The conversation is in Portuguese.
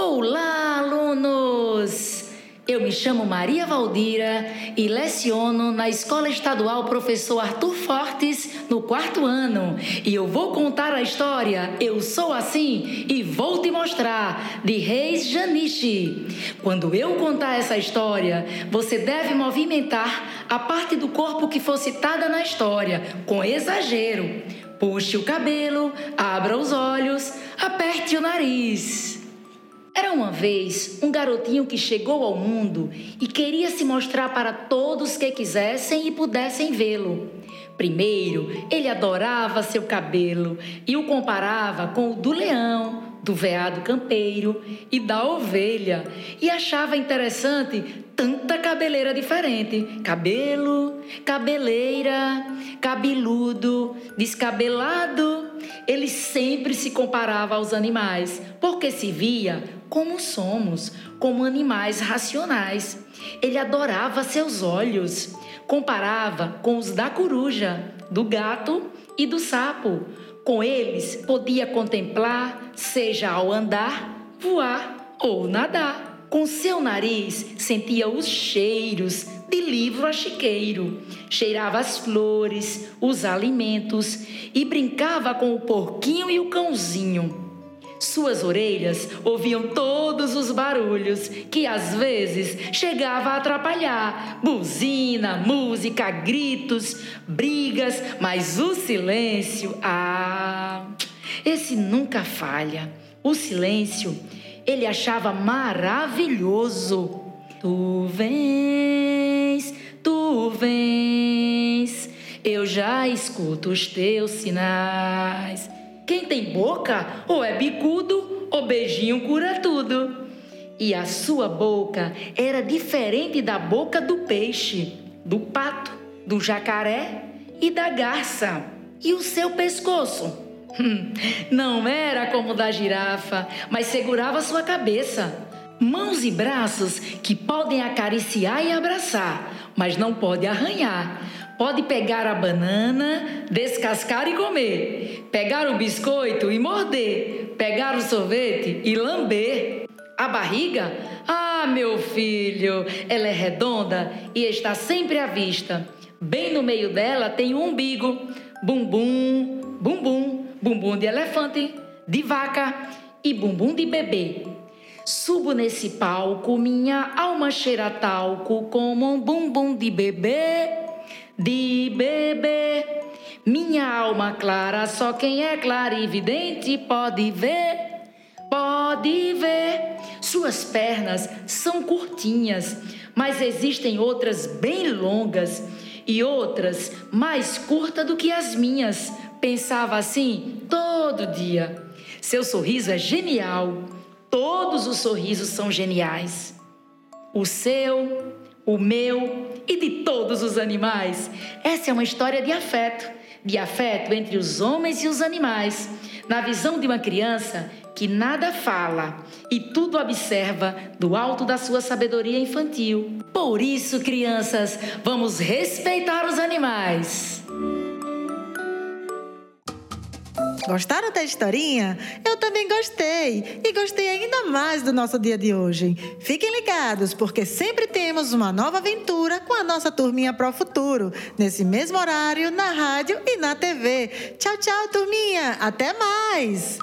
Olá, alunos! Eu me chamo Maria Valdira e leciono na Escola Estadual Professor Arthur Fortes no quarto ano. E eu vou contar a história Eu Sou Assim e Vou Te Mostrar, de Reis Janiche. Quando eu contar essa história, você deve movimentar a parte do corpo que for citada na história, com exagero. Puxe o cabelo, abra os olhos, aperte o nariz. Era uma vez um garotinho que chegou ao mundo e queria se mostrar para todos que quisessem e pudessem vê-lo. Primeiro, ele adorava seu cabelo e o comparava com o do leão, do veado campeiro e da ovelha, e achava interessante tanta cabeleira diferente: cabelo, cabeleira, cabeludo, descabelado. Ele sempre se comparava aos animais, porque se via como somos, como animais racionais. Ele adorava seus olhos, comparava com os da coruja, do gato e do sapo. Com eles podia contemplar, seja ao andar, voar ou nadar. Com seu nariz sentia os cheiros de livro a chiqueiro, cheirava as flores, os alimentos e brincava com o porquinho e o cãozinho. Suas orelhas ouviam todos os barulhos que às vezes chegava a atrapalhar: buzina, música, gritos, brigas, mas o silêncio, ah, esse nunca falha. O silêncio ele achava maravilhoso. Tu vens, tu vens, eu já escuto os teus sinais. Quem tem boca, ou é bicudo, ou beijinho cura tudo. E a sua boca era diferente da boca do peixe, do pato, do jacaré e da garça. E o seu pescoço? Hum, não era como o da girafa, mas segurava sua cabeça. Mãos e braços que podem acariciar e abraçar, mas não pode arranhar Pode pegar a banana, descascar e comer. Pegar o biscoito e morder. Pegar o sorvete e lamber. A barriga? Ah, meu filho, ela é redonda e está sempre à vista. Bem no meio dela tem um umbigo. Bumbum, bumbum, bumbum de elefante, de vaca e bumbum de bebê. Subo nesse palco, minha alma cheira talco como um bumbum de bebê de bebê. Minha alma clara, só quem é clarividente pode ver, pode ver. Suas pernas são curtinhas, mas existem outras bem longas e outras mais curtas do que as minhas. Pensava assim todo dia. Seu sorriso é genial. Todos os sorrisos são geniais. O seu, o meu e de todos os animais. Essa é uma história de afeto, de afeto entre os homens e os animais, na visão de uma criança que nada fala e tudo observa do alto da sua sabedoria infantil. Por isso, crianças, vamos respeitar os animais. Gostaram da historinha? Eu também gostei. E gostei ainda mais do nosso dia de hoje. Fiquem ligados, porque sempre temos uma nova aventura com a nossa turminha Pro Futuro, nesse mesmo horário, na rádio e na TV. Tchau, tchau, turminha. Até mais!